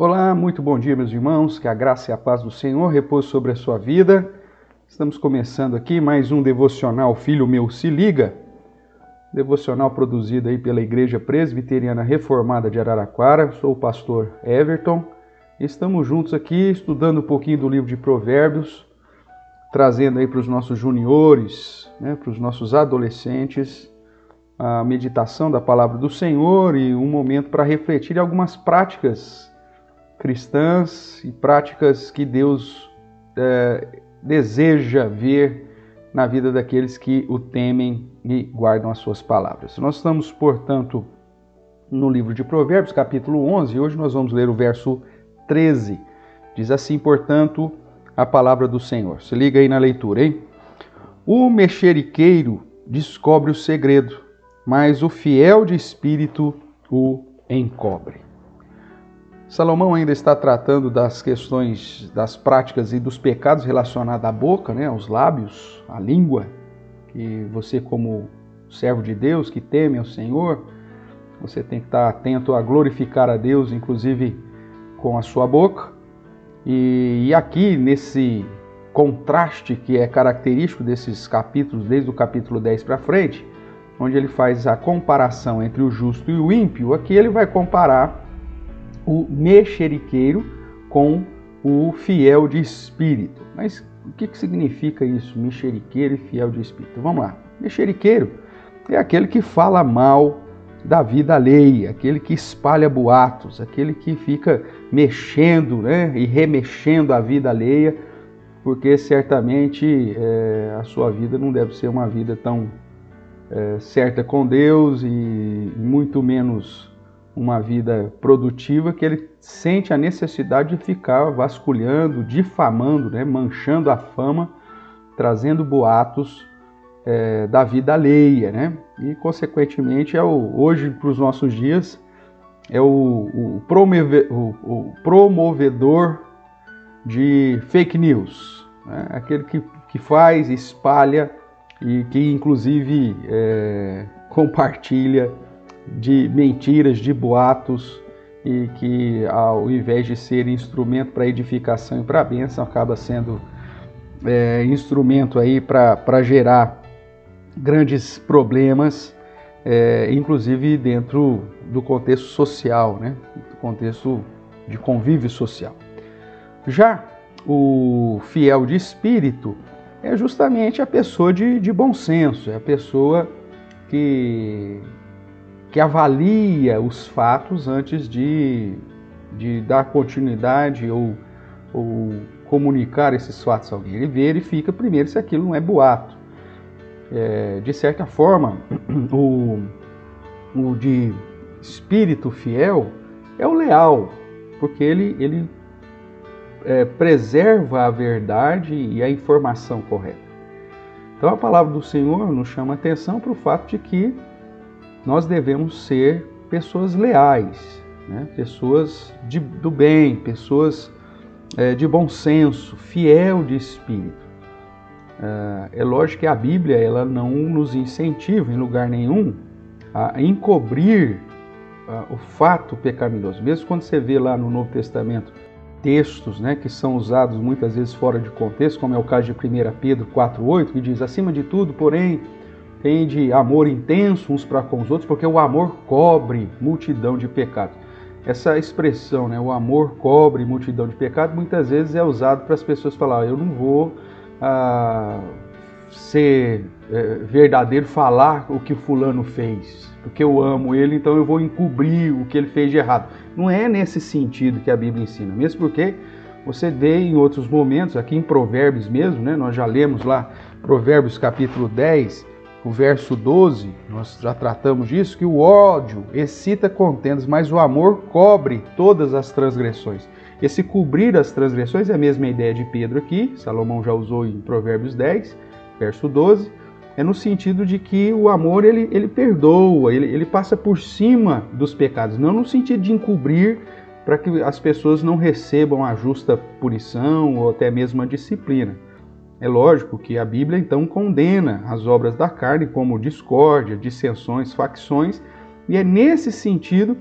Olá, muito bom dia, meus irmãos. Que a graça e a paz do Senhor repouse sobre a sua vida. Estamos começando aqui mais um devocional Filho Meu Se Liga. Devocional produzido aí pela Igreja Presbiteriana Reformada de Araraquara. Sou o pastor Everton. Estamos juntos aqui estudando um pouquinho do livro de Provérbios, trazendo aí para os nossos juniores, né, para os nossos adolescentes, a meditação da palavra do Senhor e um momento para refletir algumas práticas cristãs e práticas que Deus é, deseja ver na vida daqueles que o temem e guardam as suas palavras. Nós estamos, portanto, no livro de Provérbios, capítulo 11, e hoje nós vamos ler o verso 13. Diz assim, portanto, a palavra do Senhor. Se liga aí na leitura, hein? O mexeriqueiro descobre o segredo, mas o fiel de espírito o encobre. Salomão ainda está tratando das questões das práticas e dos pecados relacionados à boca, né, aos lábios, à língua, que você como servo de Deus que teme ao Senhor, você tem que estar atento a glorificar a Deus, inclusive com a sua boca. E, aqui nesse contraste que é característico desses capítulos, desde o capítulo 10 para frente, onde ele faz a comparação entre o justo e o ímpio, aqui ele vai comparar o mexeriqueiro com o fiel de espírito. Mas o que, que significa isso, mexeriqueiro e fiel de espírito? Vamos lá. Mexeriqueiro é aquele que fala mal da vida alheia, aquele que espalha boatos, aquele que fica mexendo né, e remexendo a vida alheia, porque certamente é, a sua vida não deve ser uma vida tão é, certa com Deus e muito menos uma vida produtiva que ele sente a necessidade de ficar vasculhando, difamando, né, manchando a fama, trazendo boatos é, da vida alheia, né? E consequentemente é o, hoje para os nossos dias é o, o, promove, o, promovedor de fake news, né? aquele que, que faz, espalha e que inclusive é, compartilha de mentiras, de boatos e que ao invés de ser instrumento para edificação e para bênção, acaba sendo é, instrumento aí para gerar grandes problemas, é, inclusive dentro do contexto social, né? do contexto de convívio social. Já o fiel de espírito é justamente a pessoa de, de bom senso, é a pessoa que que avalia os fatos antes de, de dar continuidade ou, ou comunicar esses fatos a alguém. Ele verifica primeiro se aquilo não é boato. É, de certa forma, o, o de espírito fiel é o leal, porque ele, ele é, preserva a verdade e a informação correta. Então a palavra do Senhor nos chama atenção para o fato de que nós devemos ser pessoas leais, né? pessoas de, do bem, pessoas é, de bom senso, fiel de espírito. É, é lógico que a Bíblia ela não nos incentiva em lugar nenhum a encobrir o fato pecaminoso. Mesmo quando você vê lá no Novo Testamento textos né, que são usados muitas vezes fora de contexto, como é o caso de 1 Pedro 4,8, que diz: acima de tudo, porém, tem de amor intenso uns para com os outros, porque o amor cobre multidão de pecados. Essa expressão, né, o amor cobre multidão de pecados, muitas vezes é usado para as pessoas falar: eu não vou ah, ser é, verdadeiro, falar o que fulano fez, porque eu amo ele, então eu vou encobrir o que ele fez de errado. Não é nesse sentido que a Bíblia ensina, mesmo porque você vê em outros momentos, aqui em Provérbios mesmo, né, nós já lemos lá Provérbios capítulo 10, o verso 12, nós já tratamos disso, que o ódio excita contendas, mas o amor cobre todas as transgressões. Esse cobrir as transgressões é a mesma ideia de Pedro aqui, Salomão já usou em Provérbios 10, verso 12, é no sentido de que o amor ele, ele perdoa, ele, ele passa por cima dos pecados, não no sentido de encobrir para que as pessoas não recebam a justa punição ou até mesmo a disciplina. É lógico que a Bíblia então condena as obras da carne como discórdia, dissensões, facções, e é nesse sentido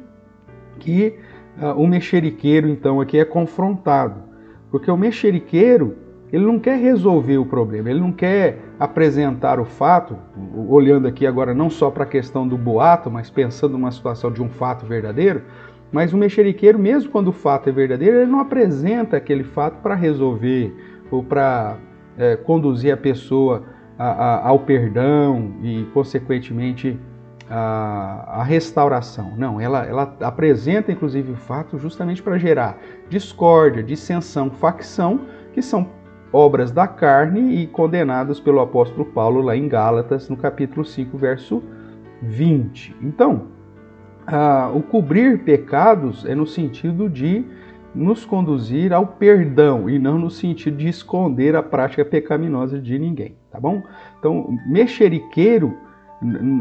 que uh, o mexeriqueiro, então, aqui é confrontado. Porque o mexeriqueiro, ele não quer resolver o problema, ele não quer apresentar o fato, olhando aqui agora não só para a questão do boato, mas pensando numa situação de um fato verdadeiro, mas o mexeriqueiro, mesmo quando o fato é verdadeiro, ele não apresenta aquele fato para resolver ou para é, conduzir a pessoa a, a, ao perdão e, consequentemente, a, a, restauração. Não, ela, ela apresenta inclusive o fato justamente para gerar discórdia, dissensão, facção, que são obras da carne e condenadas pelo apóstolo Paulo lá em Gálatas, no capítulo 5, verso 20. Então, o cobrir pecados é no sentido de nos conduzir ao perdão e não no sentido de esconder a prática pecaminosa de ninguém, tá bom? Então, mexeriqueiro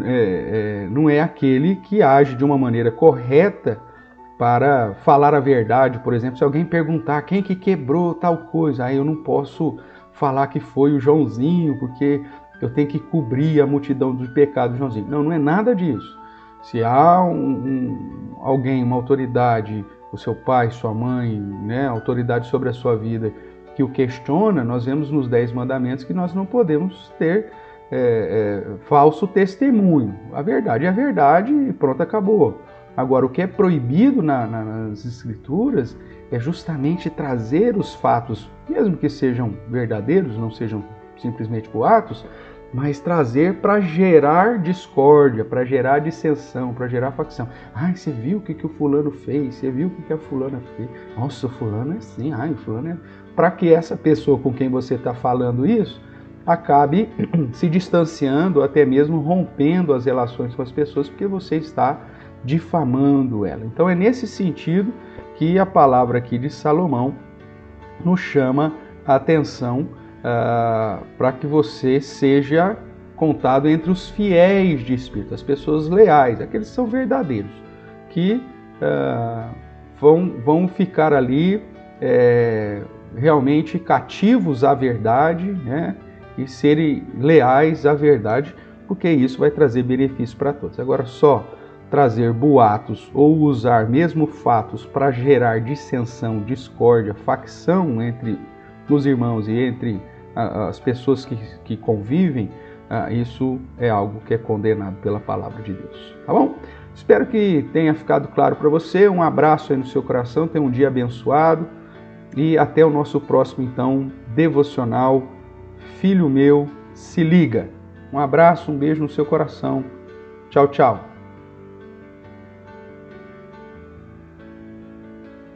é, é, não é aquele que age de uma maneira correta para falar a verdade. Por exemplo, se alguém perguntar quem que quebrou tal coisa, aí eu não posso falar que foi o Joãozinho, porque eu tenho que cobrir a multidão dos pecados do Joãozinho. Não, não é nada disso. Se há um, um, alguém, uma autoridade, o seu pai, sua mãe, né, autoridade sobre a sua vida, que o questiona, nós vemos nos Dez Mandamentos que nós não podemos ter é, é, falso testemunho. A verdade é a verdade e pronto, acabou. Agora, o que é proibido na, na, nas Escrituras é justamente trazer os fatos, mesmo que sejam verdadeiros, não sejam simplesmente boatos, mas trazer para gerar discórdia, para gerar dissensão, para gerar facção. Ai, você viu o que, que o fulano fez? Você viu o que, que a fulana fez? Nossa, o fulano é assim, ai, o fulano é. Para que essa pessoa com quem você está falando isso acabe se distanciando, até mesmo rompendo as relações com as pessoas, porque você está difamando ela. Então é nesse sentido que a palavra aqui de Salomão nos chama a atenção uh, para que você seja contado entre os fiéis de espírito, as pessoas leais, aqueles que são verdadeiros, que uh, vão, vão ficar ali é, realmente cativos à verdade, né? e serem leais à verdade, porque isso vai trazer benefício para todos. Agora, só trazer boatos ou usar mesmo fatos para gerar dissensão, discórdia, facção entre os irmãos e entre as pessoas que, que convivem, isso é algo que é condenado pela palavra de Deus. Tá bom? Espero que tenha ficado claro para você. Um abraço aí no seu coração, tenha um dia abençoado e até o nosso próximo então devocional Filho meu, se liga. Um abraço, um beijo no seu coração. Tchau, tchau.